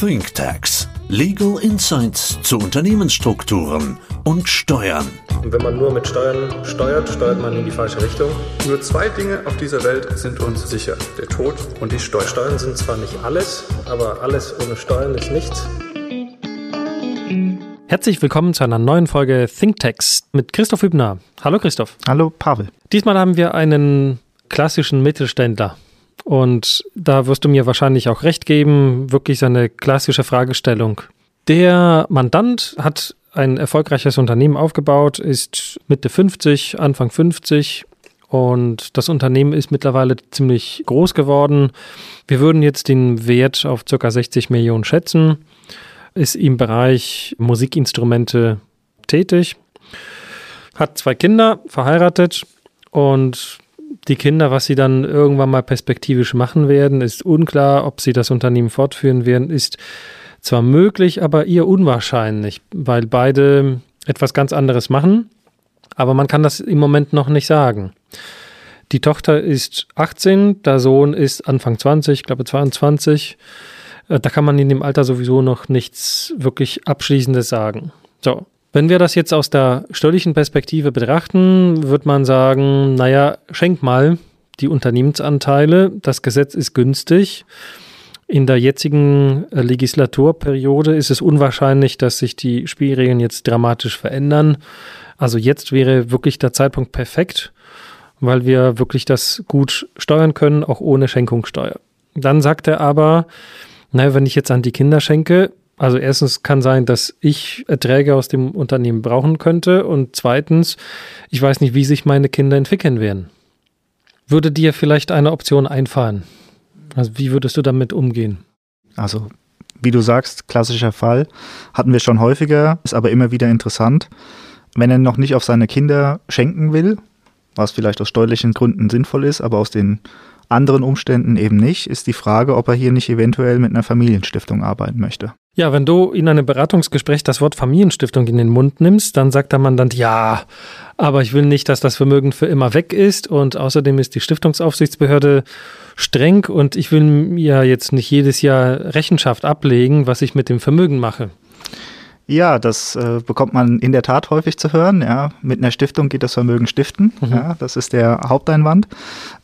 ThinkTax. Legal Insights zu Unternehmensstrukturen und Steuern. Und wenn man nur mit Steuern steuert, steuert man in die falsche Richtung. Nur zwei Dinge auf dieser Welt sind uns sicher. Der Tod und die Steuern. Steuern sind zwar nicht alles, aber alles ohne Steuern ist nichts. Herzlich willkommen zu einer neuen Folge ThinkText mit Christoph Hübner. Hallo Christoph. Hallo Pavel. Diesmal haben wir einen klassischen Mittelständler. Und da wirst du mir wahrscheinlich auch recht geben, wirklich so eine klassische Fragestellung. Der Mandant hat ein erfolgreiches Unternehmen aufgebaut, ist Mitte 50, Anfang 50 und das Unternehmen ist mittlerweile ziemlich groß geworden. Wir würden jetzt den Wert auf ca. 60 Millionen schätzen, ist im Bereich Musikinstrumente tätig, hat zwei Kinder, verheiratet und die Kinder, was sie dann irgendwann mal perspektivisch machen werden, ist unklar. Ob sie das Unternehmen fortführen werden, ist zwar möglich, aber eher unwahrscheinlich, weil beide etwas ganz anderes machen. Aber man kann das im Moment noch nicht sagen. Die Tochter ist 18, der Sohn ist Anfang 20, ich glaube 22. Äh, da kann man in dem Alter sowieso noch nichts wirklich Abschließendes sagen. So, wenn wir das jetzt aus der steuerlichen Perspektive betrachten, wird man sagen, naja, schenk mal die Unternehmensanteile, das Gesetz ist günstig. In der jetzigen äh, Legislaturperiode ist es unwahrscheinlich, dass sich die Spielregeln jetzt dramatisch verändern. Also jetzt wäre wirklich der Zeitpunkt perfekt, weil wir wirklich das gut steuern können, auch ohne Schenkungssteuer. Dann sagt er aber, naja, wenn ich jetzt an die Kinder schenke, also erstens kann sein, dass ich Erträge aus dem Unternehmen brauchen könnte und zweitens, ich weiß nicht, wie sich meine Kinder entwickeln werden. Würde dir vielleicht eine Option einfallen? Also wie würdest du damit umgehen? Also wie du sagst, klassischer Fall, hatten wir schon häufiger, ist aber immer wieder interessant. Wenn er noch nicht auf seine Kinder schenken will, was vielleicht aus steuerlichen Gründen sinnvoll ist, aber aus den anderen Umständen eben nicht, ist die Frage, ob er hier nicht eventuell mit einer Familienstiftung arbeiten möchte. Ja, wenn du in einem Beratungsgespräch das Wort Familienstiftung in den Mund nimmst, dann sagt der Mandant, ja, aber ich will nicht, dass das Vermögen für immer weg ist und außerdem ist die Stiftungsaufsichtsbehörde streng und ich will mir jetzt nicht jedes Jahr Rechenschaft ablegen, was ich mit dem Vermögen mache. Ja, das äh, bekommt man in der Tat häufig zu hören. Ja, mit einer Stiftung geht das Vermögen stiften. Mhm. Ja, das ist der Haupteinwand.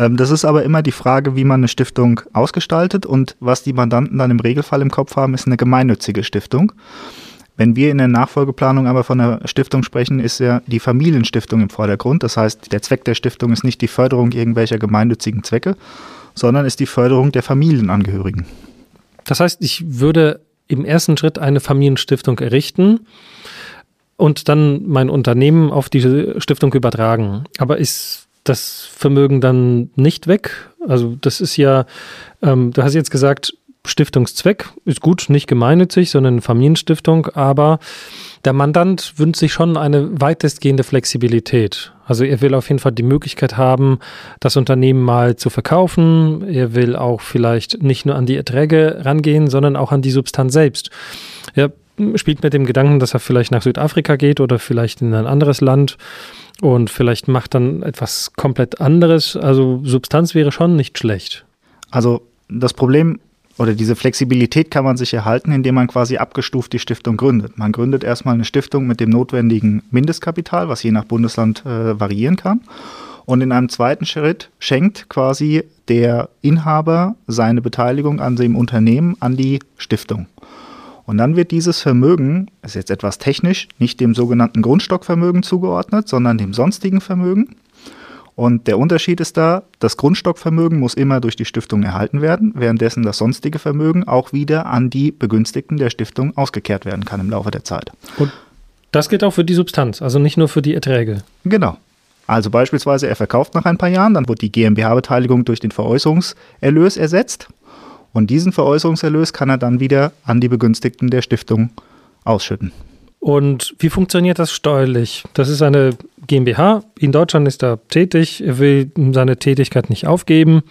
Ähm, das ist aber immer die Frage, wie man eine Stiftung ausgestaltet und was die Mandanten dann im Regelfall im Kopf haben, ist eine gemeinnützige Stiftung. Wenn wir in der Nachfolgeplanung aber von einer Stiftung sprechen, ist ja die Familienstiftung im Vordergrund. Das heißt, der Zweck der Stiftung ist nicht die Förderung irgendwelcher gemeinnützigen Zwecke, sondern ist die Förderung der Familienangehörigen. Das heißt, ich würde im ersten Schritt eine Familienstiftung errichten und dann mein Unternehmen auf diese Stiftung übertragen. Aber ist das Vermögen dann nicht weg? Also das ist ja, ähm, du hast jetzt gesagt, Stiftungszweck ist gut, nicht gemeinnützig, sondern eine Familienstiftung, aber der Mandant wünscht sich schon eine weitestgehende Flexibilität. Also er will auf jeden Fall die Möglichkeit haben, das Unternehmen mal zu verkaufen. Er will auch vielleicht nicht nur an die Erträge rangehen, sondern auch an die Substanz selbst. Er spielt mit dem Gedanken, dass er vielleicht nach Südafrika geht oder vielleicht in ein anderes Land und vielleicht macht dann etwas komplett anderes. Also Substanz wäre schon nicht schlecht. Also das Problem oder diese Flexibilität kann man sich erhalten, indem man quasi abgestuft die Stiftung gründet. Man gründet erstmal eine Stiftung mit dem notwendigen Mindestkapital, was je nach Bundesland äh, variieren kann. Und in einem zweiten Schritt schenkt quasi der Inhaber seine Beteiligung an dem Unternehmen an die Stiftung. Und dann wird dieses Vermögen, ist jetzt etwas technisch, nicht dem sogenannten Grundstockvermögen zugeordnet, sondern dem sonstigen Vermögen. Und der Unterschied ist da, das Grundstockvermögen muss immer durch die Stiftung erhalten werden, währenddessen das sonstige Vermögen auch wieder an die Begünstigten der Stiftung ausgekehrt werden kann im Laufe der Zeit. Und das gilt auch für die Substanz, also nicht nur für die Erträge. Genau. Also beispielsweise, er verkauft nach ein paar Jahren, dann wird die GmbH-Beteiligung durch den Veräußerungserlös ersetzt. Und diesen Veräußerungserlös kann er dann wieder an die Begünstigten der Stiftung ausschütten. Und wie funktioniert das steuerlich? Das ist eine GmbH. In Deutschland ist er tätig. Er will seine Tätigkeit nicht aufgeben.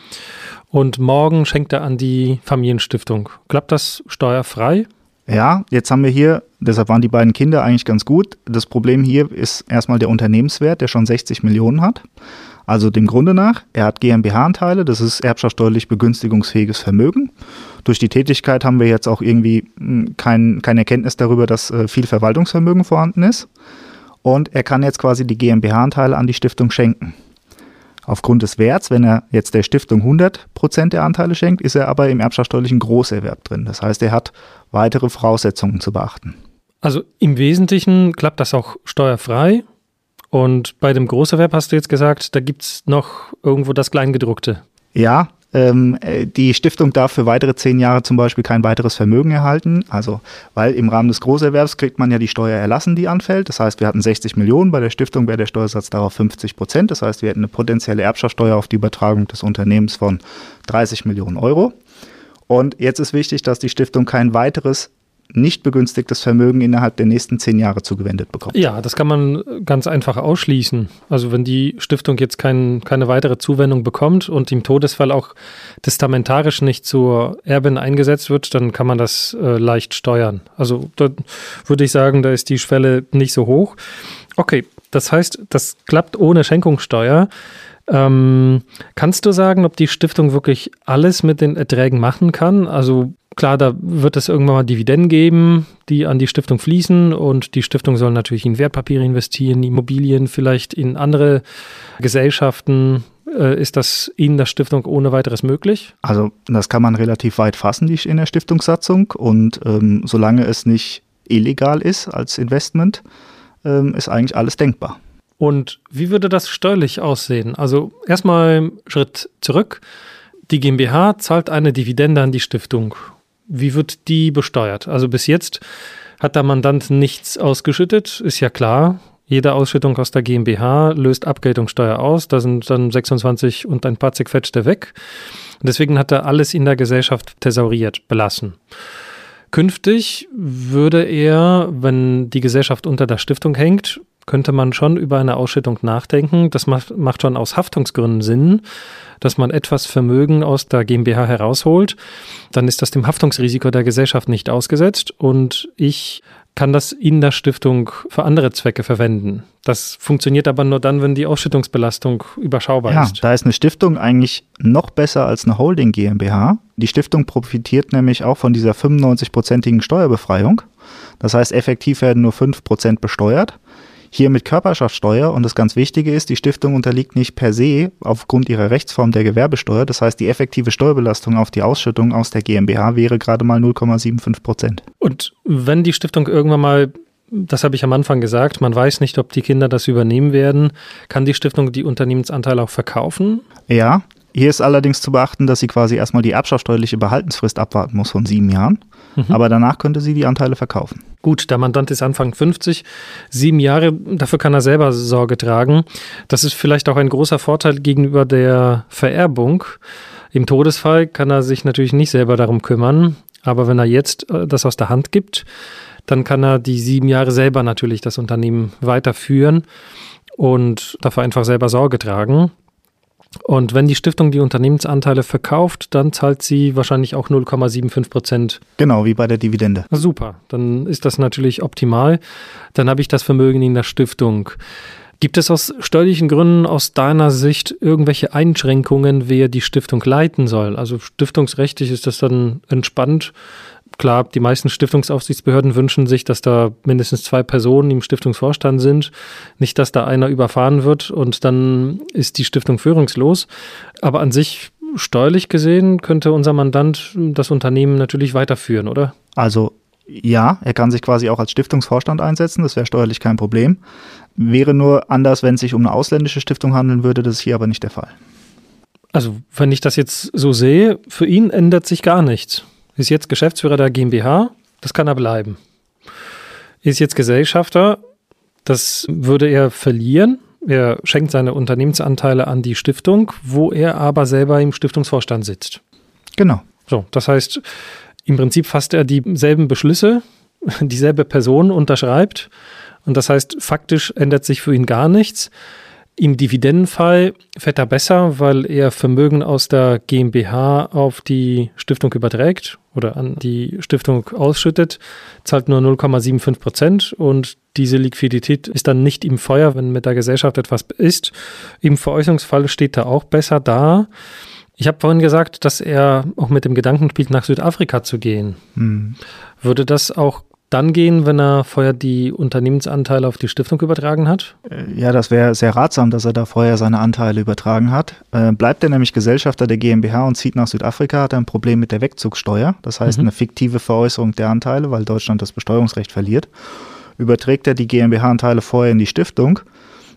Und morgen schenkt er an die Familienstiftung. Klappt das steuerfrei? Ja, jetzt haben wir hier, deshalb waren die beiden Kinder eigentlich ganz gut. Das Problem hier ist erstmal der Unternehmenswert, der schon 60 Millionen hat. Also dem Grunde nach, er hat GmbH-Anteile, das ist erbschaftssteuerlich begünstigungsfähiges Vermögen. Durch die Tätigkeit haben wir jetzt auch irgendwie hm, kein, keine Erkenntnis darüber, dass äh, viel Verwaltungsvermögen vorhanden ist. Und er kann jetzt quasi die GmbH-Anteile an die Stiftung schenken. Aufgrund des Werts, wenn er jetzt der Stiftung 100% der Anteile schenkt, ist er aber im erbschaftssteuerlichen Großerwerb drin. Das heißt, er hat weitere Voraussetzungen zu beachten. Also im Wesentlichen klappt das auch steuerfrei. Und bei dem Großerwerb hast du jetzt gesagt, da gibt es noch irgendwo das Kleingedruckte. Ja, ähm, äh, die Stiftung darf für weitere zehn Jahre zum Beispiel kein weiteres Vermögen erhalten. Also, weil im Rahmen des Großerwerbs kriegt man ja die Steuer erlassen, die anfällt. Das heißt, wir hatten 60 Millionen, bei der Stiftung wäre der Steuersatz darauf 50 Prozent. Das heißt, wir hätten eine potenzielle Erbschaftssteuer auf die Übertragung des Unternehmens von 30 Millionen Euro. Und jetzt ist wichtig, dass die Stiftung kein weiteres nicht begünstigtes Vermögen innerhalb der nächsten zehn Jahre zugewendet bekommt. Ja, das kann man ganz einfach ausschließen. Also wenn die Stiftung jetzt kein, keine weitere Zuwendung bekommt und im Todesfall auch testamentarisch nicht zur Erbin eingesetzt wird, dann kann man das äh, leicht steuern. Also da würde ich sagen, da ist die Schwelle nicht so hoch. Okay, das heißt, das klappt ohne Schenkungssteuer. Ähm, kannst du sagen, ob die Stiftung wirklich alles mit den Erträgen machen kann? Also Klar, da wird es irgendwann mal Dividenden geben, die an die Stiftung fließen und die Stiftung soll natürlich in Wertpapiere investieren, Immobilien, vielleicht in andere Gesellschaften. Äh, ist das in der Stiftung ohne weiteres möglich? Also das kann man relativ weit fassen, die in der Stiftungssatzung und ähm, solange es nicht illegal ist als Investment, ähm, ist eigentlich alles denkbar. Und wie würde das steuerlich aussehen? Also erstmal Schritt zurück. Die GmbH zahlt eine Dividende an die Stiftung wie wird die besteuert? Also bis jetzt hat der Mandant nichts ausgeschüttet, ist ja klar. Jede Ausschüttung aus der GmbH löst Abgeltungssteuer aus. Da sind dann 26 und ein paar zerquetschte weg. Deswegen hat er alles in der Gesellschaft thesauriert, belassen. Künftig würde er, wenn die Gesellschaft unter der Stiftung hängt, könnte man schon über eine Ausschüttung nachdenken. Das macht, macht schon aus Haftungsgründen Sinn, dass man etwas Vermögen aus der GmbH herausholt. Dann ist das dem Haftungsrisiko der Gesellschaft nicht ausgesetzt und ich kann das in der Stiftung für andere Zwecke verwenden. Das funktioniert aber nur dann, wenn die Ausschüttungsbelastung überschaubar ja, ist. Da ist eine Stiftung eigentlich noch besser als eine Holding GmbH. Die Stiftung profitiert nämlich auch von dieser 95-prozentigen Steuerbefreiung. Das heißt, effektiv werden nur 5% besteuert. Hier mit Körperschaftssteuer und das ganz Wichtige ist, die Stiftung unterliegt nicht per se aufgrund ihrer Rechtsform der Gewerbesteuer. Das heißt, die effektive Steuerbelastung auf die Ausschüttung aus der GmbH wäre gerade mal 0,75 Prozent. Und wenn die Stiftung irgendwann mal das habe ich am Anfang gesagt, man weiß nicht, ob die Kinder das übernehmen werden. Kann die Stiftung die Unternehmensanteile auch verkaufen? Ja, hier ist allerdings zu beachten, dass sie quasi erstmal die erbschaftssteuerliche Behaltensfrist abwarten muss von sieben Jahren. Mhm. Aber danach könnte sie die Anteile verkaufen. Gut, der Mandant ist Anfang 50, sieben Jahre, dafür kann er selber Sorge tragen. Das ist vielleicht auch ein großer Vorteil gegenüber der Vererbung. Im Todesfall kann er sich natürlich nicht selber darum kümmern, aber wenn er jetzt äh, das aus der Hand gibt, dann kann er die sieben Jahre selber natürlich das Unternehmen weiterführen und dafür einfach selber Sorge tragen. Und wenn die Stiftung die Unternehmensanteile verkauft, dann zahlt sie wahrscheinlich auch 0,75 Prozent. Genau, wie bei der Dividende. Super, dann ist das natürlich optimal. Dann habe ich das Vermögen in der Stiftung. Gibt es aus steuerlichen Gründen aus deiner Sicht irgendwelche Einschränkungen, wer die Stiftung leiten soll? Also stiftungsrechtlich ist das dann entspannt Klar, die meisten Stiftungsaufsichtsbehörden wünschen sich, dass da mindestens zwei Personen im Stiftungsvorstand sind. Nicht, dass da einer überfahren wird und dann ist die Stiftung führungslos. Aber an sich steuerlich gesehen könnte unser Mandant das Unternehmen natürlich weiterführen, oder? Also ja, er kann sich quasi auch als Stiftungsvorstand einsetzen, das wäre steuerlich kein Problem. Wäre nur anders, wenn es sich um eine ausländische Stiftung handeln würde, das ist hier aber nicht der Fall. Also, wenn ich das jetzt so sehe, für ihn ändert sich gar nichts. Ist jetzt Geschäftsführer der GmbH, das kann er bleiben. Ist jetzt Gesellschafter, das würde er verlieren. Er schenkt seine Unternehmensanteile an die Stiftung, wo er aber selber im Stiftungsvorstand sitzt. Genau. So, das heißt, im Prinzip fasst er dieselben Beschlüsse, dieselbe Person unterschreibt. Und das heißt, faktisch ändert sich für ihn gar nichts. Im Dividendenfall fährt er besser, weil er Vermögen aus der GmbH auf die Stiftung überträgt oder an die Stiftung ausschüttet, zahlt nur 0,75 Prozent und diese Liquidität ist dann nicht im Feuer, wenn mit der Gesellschaft etwas ist. Im Veräußerungsfall steht er auch besser da. Ich habe vorhin gesagt, dass er auch mit dem Gedanken spielt, nach Südafrika zu gehen. Hm. Würde das auch dann gehen, wenn er vorher die Unternehmensanteile auf die Stiftung übertragen hat? Äh, ja, das wäre sehr ratsam, dass er da vorher seine Anteile übertragen hat. Äh, bleibt er nämlich Gesellschafter der GmbH und zieht nach Südafrika, hat er ein Problem mit der Wegzugssteuer. Das heißt, mhm. eine fiktive Veräußerung der Anteile, weil Deutschland das Besteuerungsrecht verliert. Überträgt er die GmbH-Anteile vorher in die Stiftung,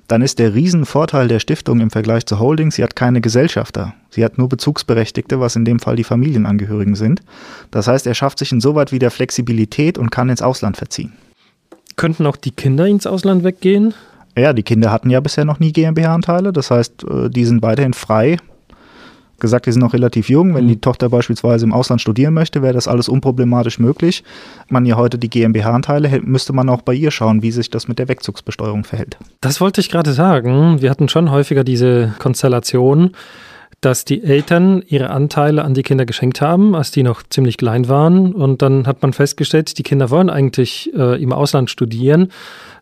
dann ist der Riesenvorteil der Stiftung im Vergleich zur Holding, sie hat keine Gesellschafter. Sie hat nur Bezugsberechtigte, was in dem Fall die Familienangehörigen sind. Das heißt, er schafft sich insoweit wieder Flexibilität und kann ins Ausland verziehen. Könnten auch die Kinder ins Ausland weggehen? Ja, die Kinder hatten ja bisher noch nie GmbH-Anteile. Das heißt, äh, die sind weiterhin frei, gesagt, die sind noch relativ jung. Wenn mhm. die Tochter beispielsweise im Ausland studieren möchte, wäre das alles unproblematisch möglich. Man ja heute die GmbH-Anteile, müsste man auch bei ihr schauen, wie sich das mit der Wegzugsbesteuerung verhält. Das wollte ich gerade sagen. Wir hatten schon häufiger diese Konstellation, dass die Eltern ihre Anteile an die Kinder geschenkt haben, als die noch ziemlich klein waren. Und dann hat man festgestellt, die Kinder wollen eigentlich äh, im Ausland studieren.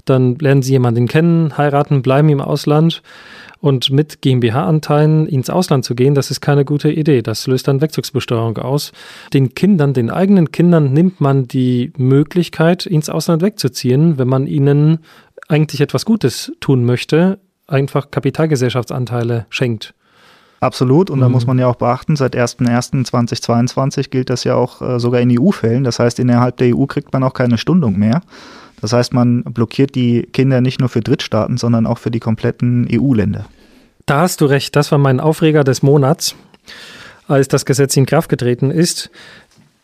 Dann lernen sie jemanden kennen, heiraten, bleiben im Ausland. Und mit GmbH-Anteilen ins Ausland zu gehen, das ist keine gute Idee. Das löst dann Wegzugsbesteuerung aus. Den Kindern, den eigenen Kindern nimmt man die Möglichkeit, ins Ausland wegzuziehen, wenn man ihnen eigentlich etwas Gutes tun möchte, einfach Kapitalgesellschaftsanteile schenkt. Absolut. Und mhm. da muss man ja auch beachten, seit 01.01.2022 gilt das ja auch äh, sogar in EU-Fällen. Das heißt, innerhalb der EU kriegt man auch keine Stundung mehr. Das heißt, man blockiert die Kinder nicht nur für Drittstaaten, sondern auch für die kompletten EU-Länder. Da hast du recht. Das war mein Aufreger des Monats, als das Gesetz in Kraft getreten ist.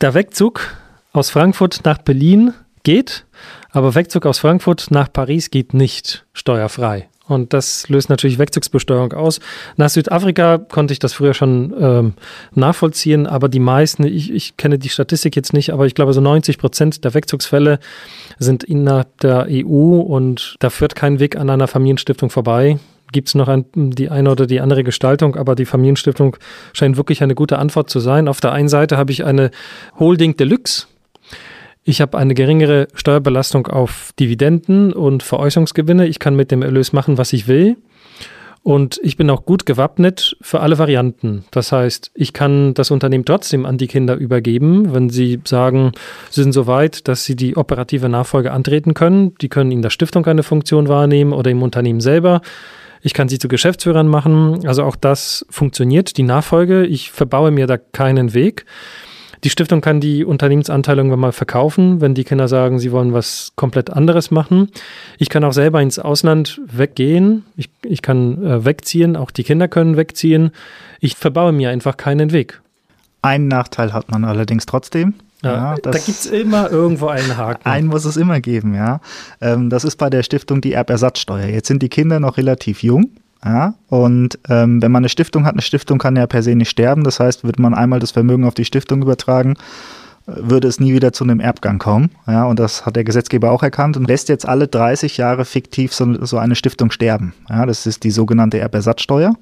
Der Wegzug aus Frankfurt nach Berlin geht, aber Wegzug aus Frankfurt nach Paris geht nicht steuerfrei. Und das löst natürlich Wegzugsbesteuerung aus. Nach Südafrika konnte ich das früher schon ähm, nachvollziehen, aber die meisten, ich, ich kenne die Statistik jetzt nicht, aber ich glaube, so 90 Prozent der Wegzugsfälle sind innerhalb der EU und da führt kein Weg an einer Familienstiftung vorbei. Gibt es noch ein, die eine oder die andere Gestaltung, aber die Familienstiftung scheint wirklich eine gute Antwort zu sein. Auf der einen Seite habe ich eine Holding Deluxe, ich habe eine geringere Steuerbelastung auf Dividenden und Veräußerungsgewinne. Ich kann mit dem Erlös machen, was ich will. Und ich bin auch gut gewappnet für alle Varianten. Das heißt, ich kann das Unternehmen trotzdem an die Kinder übergeben, wenn sie sagen, sie sind so weit, dass sie die operative Nachfolge antreten können. Die können in der Stiftung eine Funktion wahrnehmen oder im Unternehmen selber. Ich kann sie zu Geschäftsführern machen. Also auch das funktioniert, die Nachfolge. Ich verbaue mir da keinen Weg. Die Stiftung kann die Unternehmensanteile irgendwann mal verkaufen, wenn die Kinder sagen, sie wollen was komplett anderes machen. Ich kann auch selber ins Ausland weggehen. Ich, ich kann äh, wegziehen. Auch die Kinder können wegziehen. Ich verbaue mir einfach keinen Weg. Einen Nachteil hat man allerdings trotzdem. Ja, ja, da gibt es immer irgendwo einen Haken. Einen muss es immer geben, ja. Ähm, das ist bei der Stiftung die Erbersatzsteuer. Jetzt sind die Kinder noch relativ jung. Ja, und ähm, wenn man eine Stiftung hat, eine Stiftung kann ja per se nicht sterben. Das heißt, würde man einmal das Vermögen auf die Stiftung übertragen, würde es nie wieder zu einem Erbgang kommen. Ja, und das hat der Gesetzgeber auch erkannt und lässt jetzt alle 30 Jahre fiktiv so, so eine Stiftung sterben. Ja, das ist die sogenannte Erbersatzsteuer.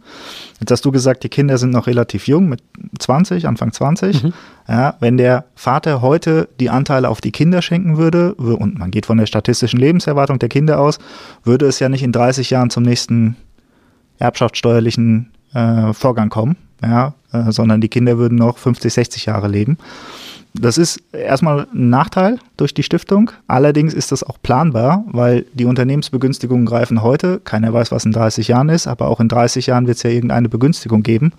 Jetzt hast du gesagt, die Kinder sind noch relativ jung, mit 20, Anfang 20. Mhm. Ja, wenn der Vater heute die Anteile auf die Kinder schenken würde, und man geht von der statistischen Lebenserwartung der Kinder aus, würde es ja nicht in 30 Jahren zum nächsten erbschaftssteuerlichen äh, Vorgang kommen, ja, äh, sondern die Kinder würden noch 50, 60 Jahre leben. Das ist erstmal ein Nachteil durch die Stiftung. Allerdings ist das auch planbar, weil die Unternehmensbegünstigungen greifen heute. Keiner weiß, was in 30 Jahren ist, aber auch in 30 Jahren wird es ja irgendeine Begünstigung geben.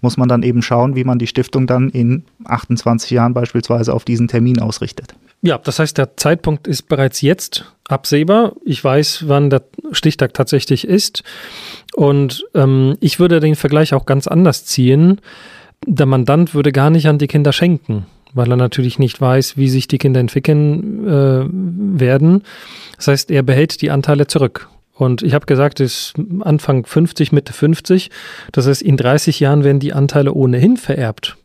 Muss man dann eben schauen, wie man die Stiftung dann in 28 Jahren beispielsweise auf diesen Termin ausrichtet. Ja, das heißt, der Zeitpunkt ist bereits jetzt absehbar. Ich weiß, wann der Stichtag tatsächlich ist. Und ähm, ich würde den Vergleich auch ganz anders ziehen. Der Mandant würde gar nicht an die Kinder schenken, weil er natürlich nicht weiß, wie sich die Kinder entwickeln äh, werden. Das heißt, er behält die Anteile zurück. Und ich habe gesagt, es ist Anfang 50, Mitte 50. Das heißt, in 30 Jahren werden die Anteile ohnehin vererbt.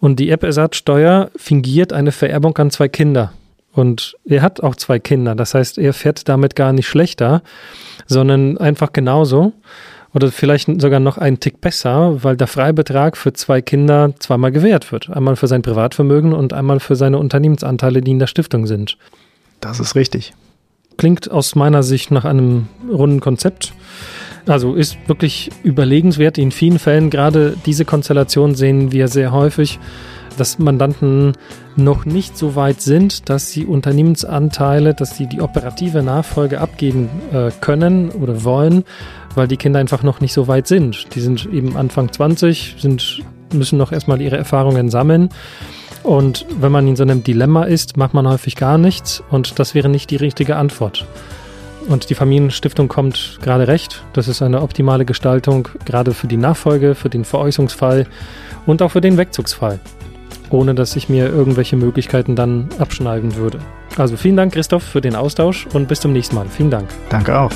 Und die Erbersatzsteuer fingiert eine Vererbung an zwei Kinder. Und er hat auch zwei Kinder. Das heißt, er fährt damit gar nicht schlechter, sondern einfach genauso. Oder vielleicht sogar noch einen Tick besser, weil der Freibetrag für zwei Kinder zweimal gewährt wird. Einmal für sein Privatvermögen und einmal für seine Unternehmensanteile, die in der Stiftung sind. Das ist richtig. Klingt aus meiner Sicht nach einem runden Konzept. Also ist wirklich überlegenswert. In vielen Fällen, gerade diese Konstellation sehen wir sehr häufig, dass Mandanten noch nicht so weit sind, dass sie Unternehmensanteile, dass sie die operative Nachfolge abgeben äh, können oder wollen, weil die Kinder einfach noch nicht so weit sind. Die sind eben Anfang 20, sind, müssen noch erstmal ihre Erfahrungen sammeln. Und wenn man in so einem Dilemma ist, macht man häufig gar nichts und das wäre nicht die richtige Antwort. Und die Familienstiftung kommt gerade recht. Das ist eine optimale Gestaltung, gerade für die Nachfolge, für den Veräußerungsfall und auch für den Wegzugsfall ohne dass ich mir irgendwelche Möglichkeiten dann abschneiden würde. Also vielen Dank, Christoph, für den Austausch und bis zum nächsten Mal. Vielen Dank. Danke auch.